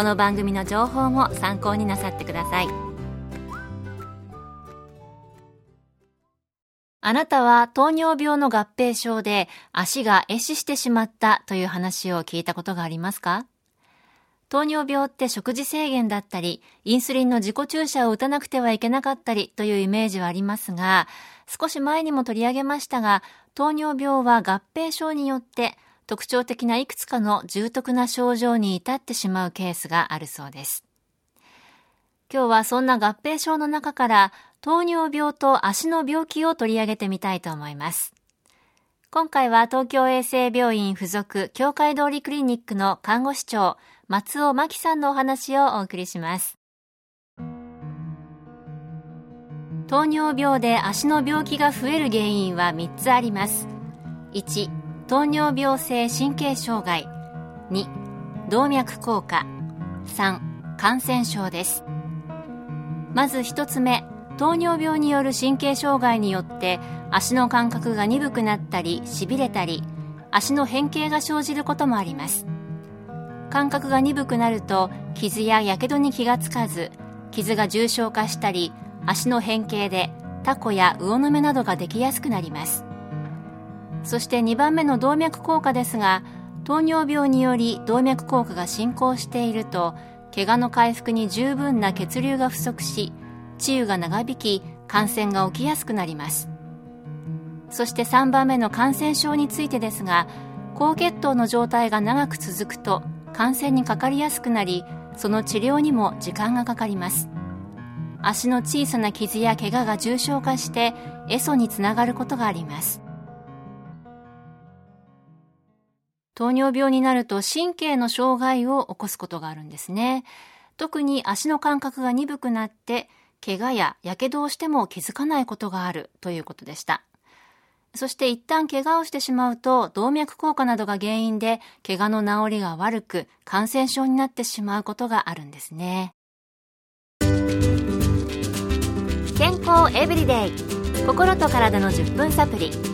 この番組の情報も参考になさってください。あなたは糖尿病の合併症で足が壊死してしまったという話を聞いたことがありますか？糖尿病って食事制限だったり、インスリンの自己注射を打たなくてはいけなかったりというイメージはありますが、少し前にも取り上げましたが、糖尿病は合併症によって特徴的ないくつかの重篤な症状に至ってしまうケースがあるそうです。今日はそんな合併症の中から糖尿病と足の病気を取り上げてみたいと思います。今回は東京衛生病院附属協会通りクリニックの看護師長松尾真希さんのお話をお送りします。糖尿病で足の病気が増える原因は3つあります1糖尿病性神経障害。2動脈硬化。3感染症です。まず1つ目糖尿病による神経障害によって足の感覚が鈍くなったりしびれたり足の変形が生じることもあります。感覚が鈍くなると傷ややけどに気がつかず傷が重症化したり足の変形でタコや魚の目などができやすくなります。そして2番目の動脈硬化ですが糖尿病により動脈硬化が進行していると怪我の回復に十分な血流が不足し治癒が長引き感染が起きやすくなります。そして3番目の感染症についてですが高血糖の状態が長く続くと感染にかかりやすくなりその治療にも時間がかかります。足の小さな傷や怪我が重症化してエソにつながることがあります。糖尿病になると神経の障害を起こすことがあるんですね。特に足の感覚が鈍くなって怪我や火傷をしても気づかないことがあるということでした。そして一旦怪我をしてしまうと動脈硬化などが原因で怪我の治りが悪く感染症になってしまうことがあるんですね。健康エブリデイ。心と体の10分サプリ。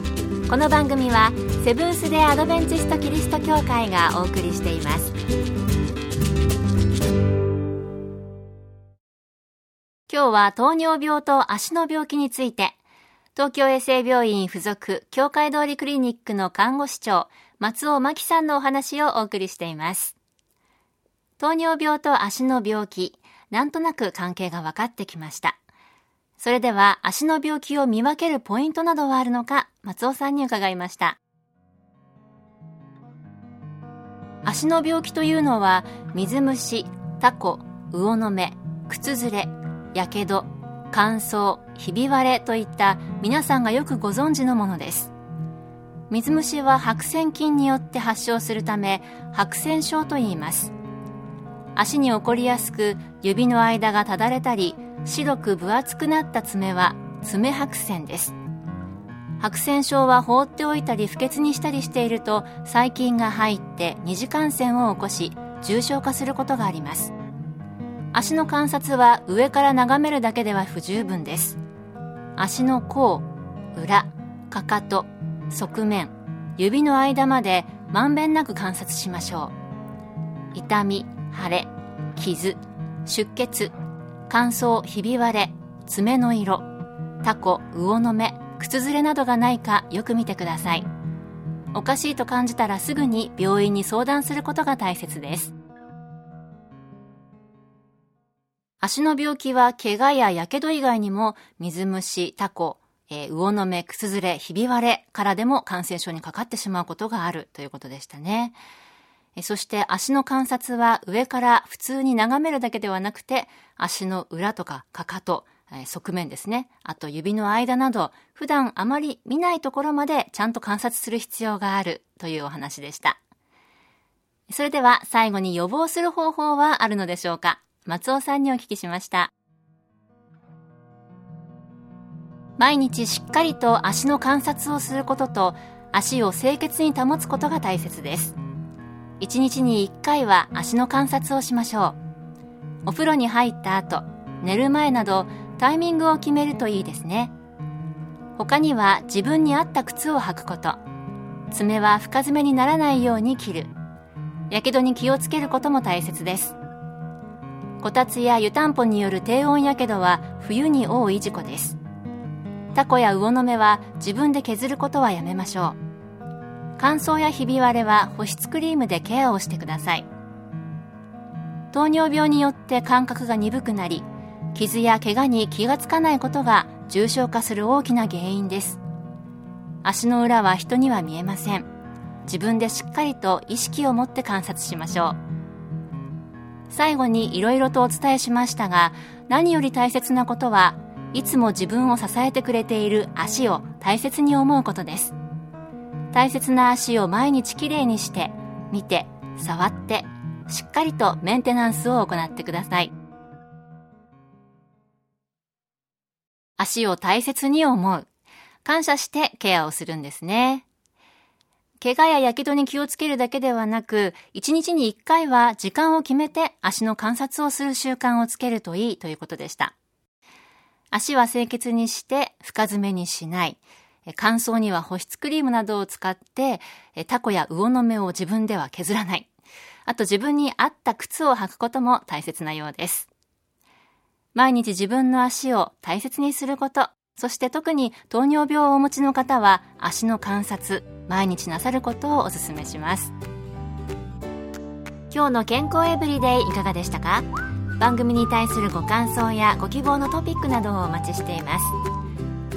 この番組はセブンス・デ・アドベンチスト・キリスト教会がお送りしています。今日は糖尿病と足の病気について東京衛生病院附属協会通りクリニックの看護師長松尾真希さんのお話をお送りしています。糖尿病と足の病気なんとなく関係が分かってきました。それでは足の病気を見分けるポイントなどはあるのか松尾さんに伺いました。足の病気というのは水虫タコ魚の目靴ずれやけど乾燥ひび割れといった皆さんがよくご存知のものです。水虫は白癬菌によって発症するため白癬症と言います。足に起こりやすく指の間がただれたり白く分厚くなった爪は爪白癬です。白癬症は放っておいたり不潔にしたりしていると細菌が入って二次感染を起こし重症化することがあります。足の観察は上から眺めるだけでは不十分です。足の甲裏かかと側面指の間までまんべんなく観察しましょう。痛み腫れ傷出血乾燥ひび割れ爪の色タコ魚の目靴ずれなどがないかよく見てくださいおかしいと感じたらすぐに病院に相談することが大切です足の病気は怪我や火傷以外にも水虫、タコ、えー、魚の目、靴ずれ、ひび割れからでも感染症にかかってしまうことがあるということでしたね。そして足の観察は上から普通に眺めるだけではなくて足の裏とかかかと、側面ですね。あと指の間など普段あまり見ないところまでちゃんと観察する必要があるというお話でした。それでは最後に予防する方法はあるのでしょうか松尾さんにお聞きしました。毎日しっかりと足の観察をすることと足を清潔に保つことが大切です1日に1回は足の観察をしましょう。お風呂に入った後寝る前などタイミングを決めるといいですね。他には自分に合った靴を履くこと。爪は深爪にならないように切る。やけどに気をつけることも大切です。こたつや湯たんぽによる低温やけどは冬に多い事故です。タコや魚の目は自分で削ることはやめましょう。乾燥やひび割れは保湿クリームでケアをしてください。糖尿病によって感覚が鈍くなり傷や怪我に気がつかないことが重症化する大きな原因です。足の裏は人には見えません。自分でしっかりと意識を持って観察しましょう。最後にいろいろとお伝えしましたが何より大切なことはいつも自分を支えてくれている足を大切に思うことです。大切な足を毎日きれいにして見て触ってしっかりとメンテナンスを行ってください足を大切に思う感謝してケアをするんですね怪我や火傷に気をつけるだけではなく、1日に1回は時間を決めて足の観察をする習慣をつけるといいということでした。足は清潔にして深爪にしない。乾燥には保湿クリームなどを使って、タコや魚の目を自分では削らない。あと自分に合った靴を履くことも大切なようです。毎日自分の足を大切にすること、そして特に糖尿病をお持ちの方は足の観察、毎日なさることをお勧めします。今日の健康エブリデイいかがでしたか？番組に対するご感想やご希望のトピックなどをお待ちしています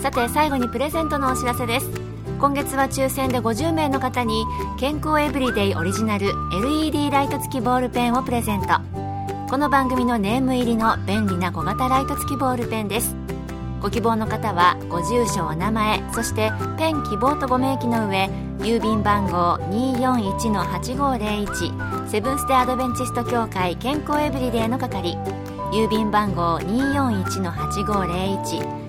さて最後にプレゼントのお知らせです。今月は抽選で50名の方に健康エブリデイオリジナル LED ライト付きボールペンをプレゼント。この番組のネーム入りの便利な小型ライト付きボールペンです。ご希望の方はご住所お名前そしてペン希望とご明記の上郵便番号241-8501セブンス・テ・アドベンチスト協会健康エブリデイの係郵便番号241-8501